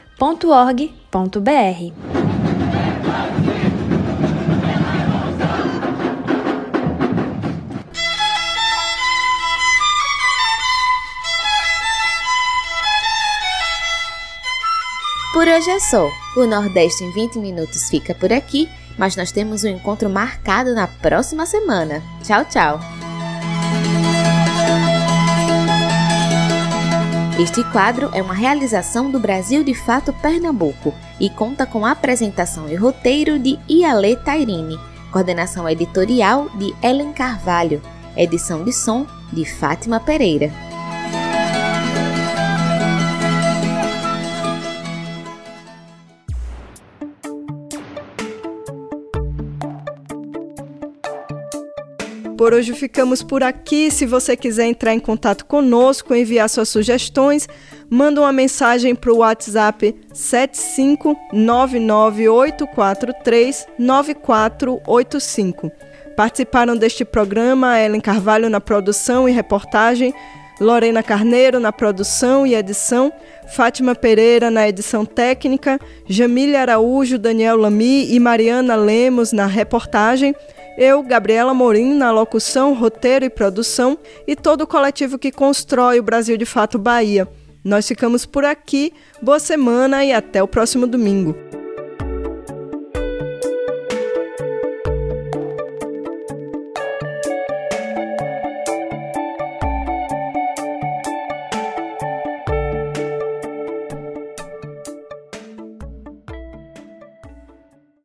Por hoje é só. O Nordeste em 20 minutos fica por aqui, mas nós temos um encontro marcado na próxima semana. Tchau, tchau! Este quadro é uma realização do Brasil de Fato Pernambuco e conta com a apresentação e roteiro de Iale Tairine, coordenação editorial de Ellen Carvalho, edição de som de Fátima Pereira. Por hoje ficamos por aqui. Se você quiser entrar em contato conosco, enviar suas sugestões, manda uma mensagem para o WhatsApp 75998439485. Participaram deste programa Ellen Carvalho na produção e reportagem, Lorena Carneiro na produção e edição, Fátima Pereira na edição técnica, Jamília Araújo, Daniel Lamy e Mariana Lemos na reportagem. Eu, Gabriela Morim, na locução, roteiro e produção, e todo o coletivo que constrói o Brasil de Fato Bahia. Nós ficamos por aqui, boa semana e até o próximo domingo.